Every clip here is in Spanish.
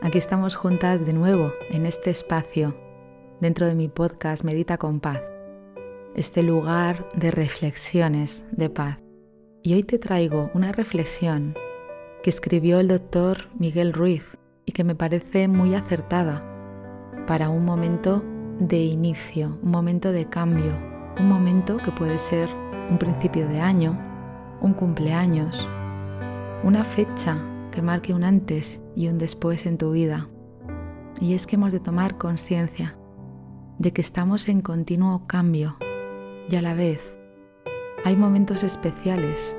Aquí estamos juntas de nuevo en este espacio, dentro de mi podcast Medita con Paz, este lugar de reflexiones de paz. Y hoy te traigo una reflexión que escribió el doctor Miguel Ruiz y que me parece muy acertada para un momento de inicio, un momento de cambio, un momento que puede ser un principio de año, un cumpleaños, una fecha que marque un antes y un después en tu vida. Y es que hemos de tomar conciencia de que estamos en continuo cambio y a la vez hay momentos especiales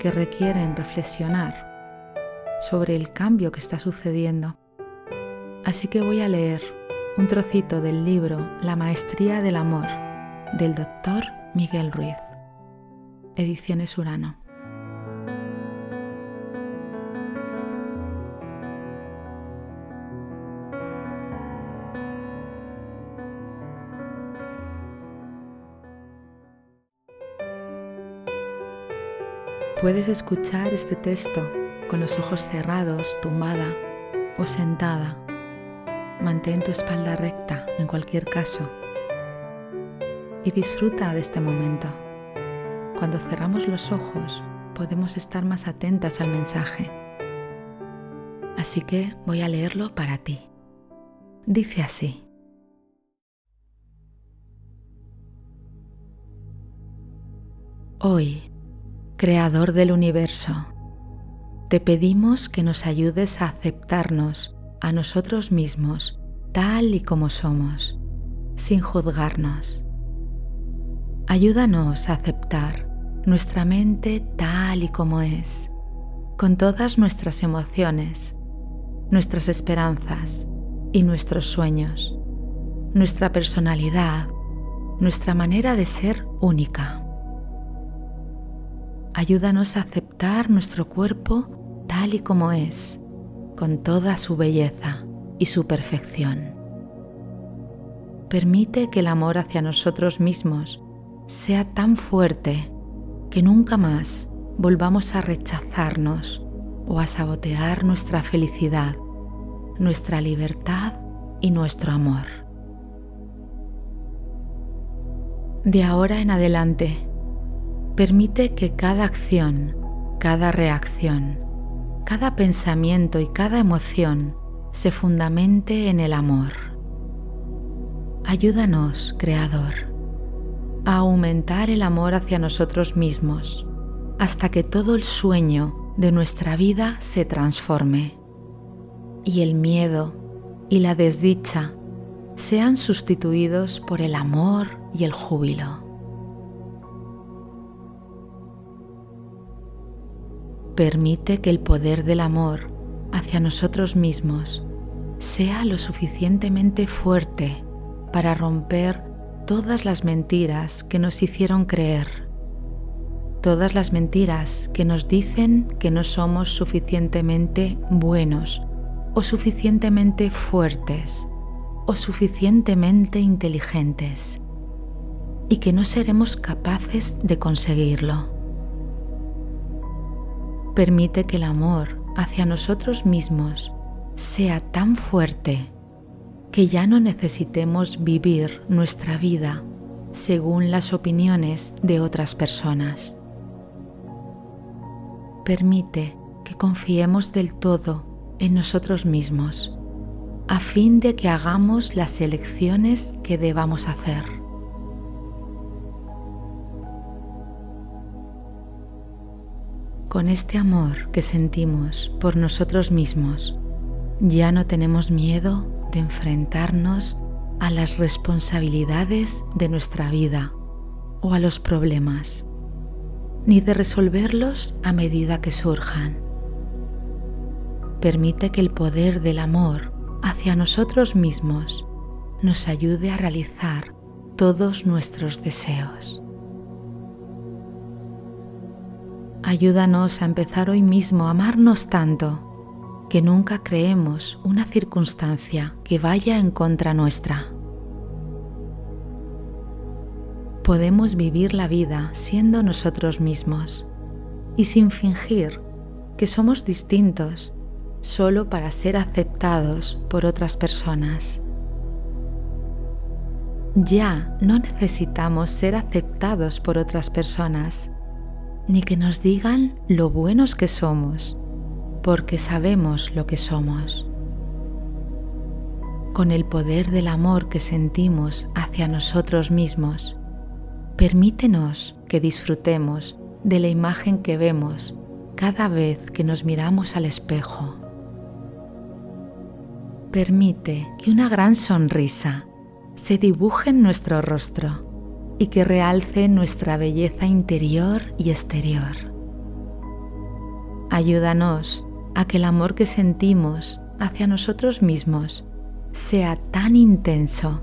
que requieren reflexionar sobre el cambio que está sucediendo. Así que voy a leer un trocito del libro La Maestría del Amor del doctor Miguel Ruiz, Ediciones Urano. Puedes escuchar este texto con los ojos cerrados, tumbada o sentada. Mantén tu espalda recta en cualquier caso y disfruta de este momento. Cuando cerramos los ojos podemos estar más atentas al mensaje. Así que voy a leerlo para ti. Dice así. Hoy Creador del universo, te pedimos que nos ayudes a aceptarnos a nosotros mismos tal y como somos, sin juzgarnos. Ayúdanos a aceptar nuestra mente tal y como es, con todas nuestras emociones, nuestras esperanzas y nuestros sueños, nuestra personalidad, nuestra manera de ser única ayúdanos a aceptar nuestro cuerpo tal y como es, con toda su belleza y su perfección. Permite que el amor hacia nosotros mismos sea tan fuerte que nunca más volvamos a rechazarnos o a sabotear nuestra felicidad, nuestra libertad y nuestro amor. De ahora en adelante, Permite que cada acción, cada reacción, cada pensamiento y cada emoción se fundamente en el amor. Ayúdanos, Creador, a aumentar el amor hacia nosotros mismos hasta que todo el sueño de nuestra vida se transforme y el miedo y la desdicha sean sustituidos por el amor y el júbilo. Permite que el poder del amor hacia nosotros mismos sea lo suficientemente fuerte para romper todas las mentiras que nos hicieron creer, todas las mentiras que nos dicen que no somos suficientemente buenos o suficientemente fuertes o suficientemente inteligentes y que no seremos capaces de conseguirlo permite que el amor hacia nosotros mismos sea tan fuerte que ya no necesitemos vivir nuestra vida según las opiniones de otras personas. Permite que confiemos del todo en nosotros mismos a fin de que hagamos las elecciones que debamos hacer. Con este amor que sentimos por nosotros mismos, ya no tenemos miedo de enfrentarnos a las responsabilidades de nuestra vida o a los problemas, ni de resolverlos a medida que surjan. Permite que el poder del amor hacia nosotros mismos nos ayude a realizar todos nuestros deseos. Ayúdanos a empezar hoy mismo a amarnos tanto que nunca creemos una circunstancia que vaya en contra nuestra. Podemos vivir la vida siendo nosotros mismos y sin fingir que somos distintos solo para ser aceptados por otras personas. Ya no necesitamos ser aceptados por otras personas, ni que nos digan lo buenos que somos, porque sabemos lo que somos. Con el poder del amor que sentimos hacia nosotros mismos, permítenos que disfrutemos de la imagen que vemos cada vez que nos miramos al espejo permite que una gran sonrisa se dibuje en nuestro rostro y que realce nuestra belleza interior y exterior. Ayúdanos a que el amor que sentimos hacia nosotros mismos sea tan intenso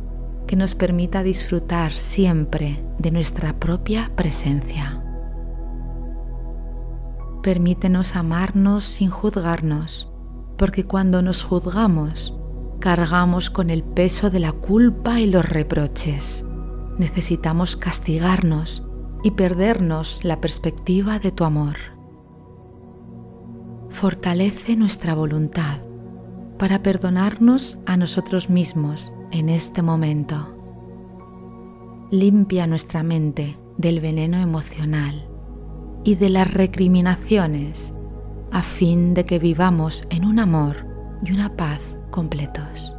que nos permita disfrutar siempre de nuestra propia presencia. Permítenos amarnos sin juzgarnos, porque cuando nos juzgamos cargamos con el peso de la culpa y los reproches. Necesitamos castigarnos y perdernos la perspectiva de tu amor. Fortalece nuestra voluntad para perdonarnos a nosotros mismos en este momento. Limpia nuestra mente del veneno emocional y de las recriminaciones a fin de que vivamos en un amor y una paz completos.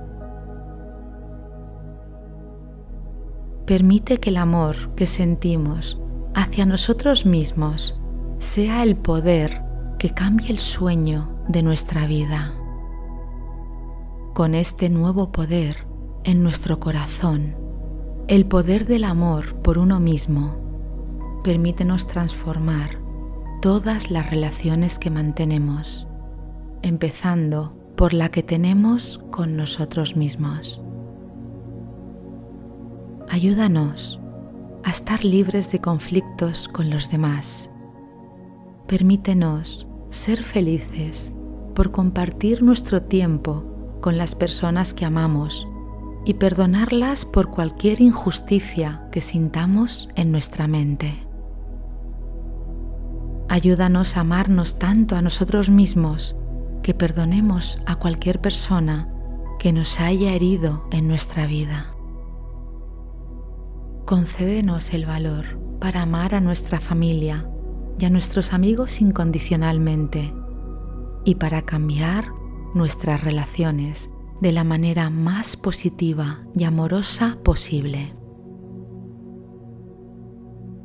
Permite que el amor que sentimos hacia nosotros mismos sea el poder que cambie el sueño de nuestra vida. Con este nuevo poder en nuestro corazón, el poder del amor por uno mismo, permítenos transformar todas las relaciones que mantenemos, empezando por la que tenemos con nosotros mismos. Ayúdanos a estar libres de conflictos con los demás. Permítenos ser felices por compartir nuestro tiempo con las personas que amamos y perdonarlas por cualquier injusticia que sintamos en nuestra mente. Ayúdanos a amarnos tanto a nosotros mismos que perdonemos a cualquier persona que nos haya herido en nuestra vida. Concédenos el valor para amar a nuestra familia y a nuestros amigos incondicionalmente y para cambiar nuestras relaciones de la manera más positiva y amorosa posible.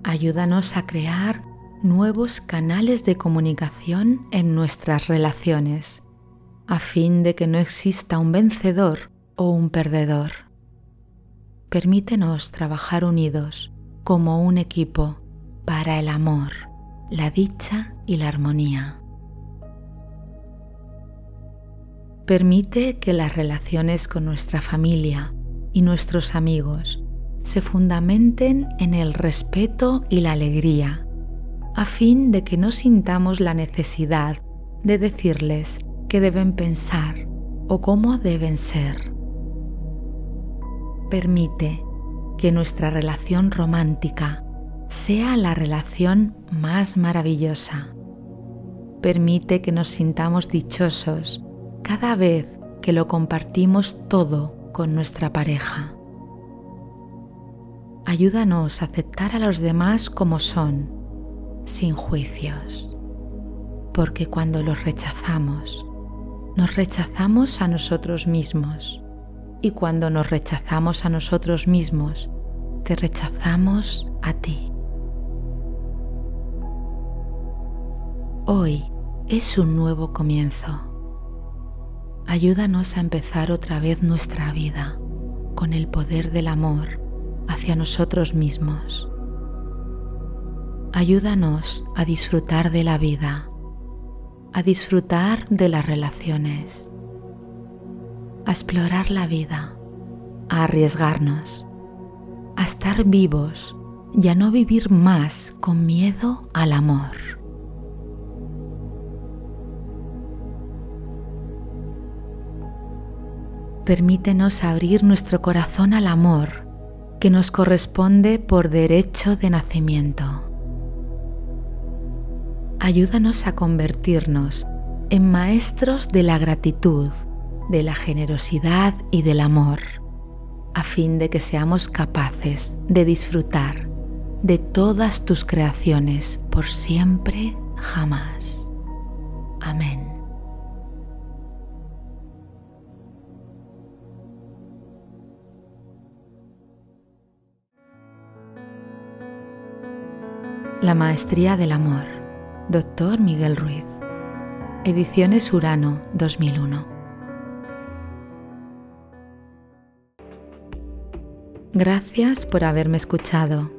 Ayúdanos a crear nuevos canales de comunicación en nuestras relaciones, a fin de que no exista un vencedor o un perdedor. Permítenos trabajar unidos como un equipo para el amor, la dicha y la armonía. Permite que las relaciones con nuestra familia y nuestros amigos se fundamenten en el respeto y la alegría a fin de que no sintamos la necesidad de decirles qué deben pensar o cómo deben ser. Permite que nuestra relación romántica sea la relación más maravillosa. Permite que nos sintamos dichosos cada vez que lo compartimos todo con nuestra pareja. Ayúdanos a aceptar a los demás como son sin juicios, porque cuando los rechazamos, nos rechazamos a nosotros mismos. Y cuando nos rechazamos a nosotros mismos, te rechazamos a ti. Hoy es un nuevo comienzo. Ayúdanos a empezar otra vez nuestra vida con el poder del amor hacia nosotros mismos. Ayúdanos a disfrutar de la vida, a disfrutar de las relaciones, a explorar la vida, a arriesgarnos, a estar vivos y a no vivir más con miedo al amor. Permítenos abrir nuestro corazón al amor que nos corresponde por derecho de nacimiento. Ayúdanos a convertirnos en maestros de la gratitud, de la generosidad y del amor, a fin de que seamos capaces de disfrutar de todas tus creaciones por siempre, jamás. Amén. La Maestría del Amor, Dr. Miguel Ruiz. Ediciones Urano 2001. Gracias por haberme escuchado.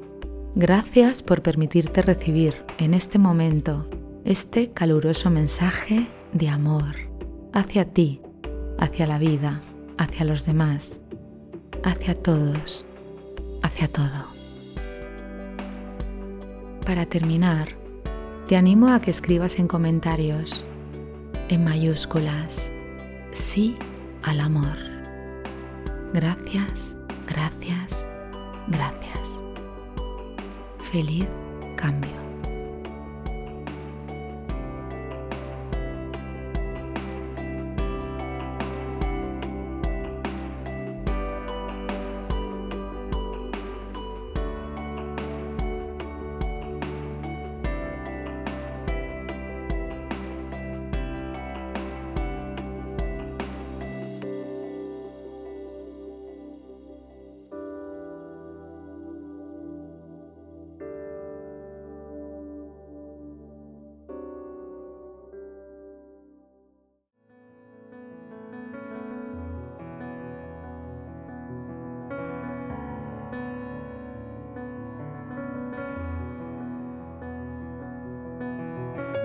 Gracias por permitirte recibir en este momento este caluroso mensaje de amor hacia ti, hacia la vida, hacia los demás, hacia todos, hacia todo para terminar, te animo a que escribas en comentarios, en mayúsculas, sí al amor. Gracias, gracias, gracias. Feliz cambio.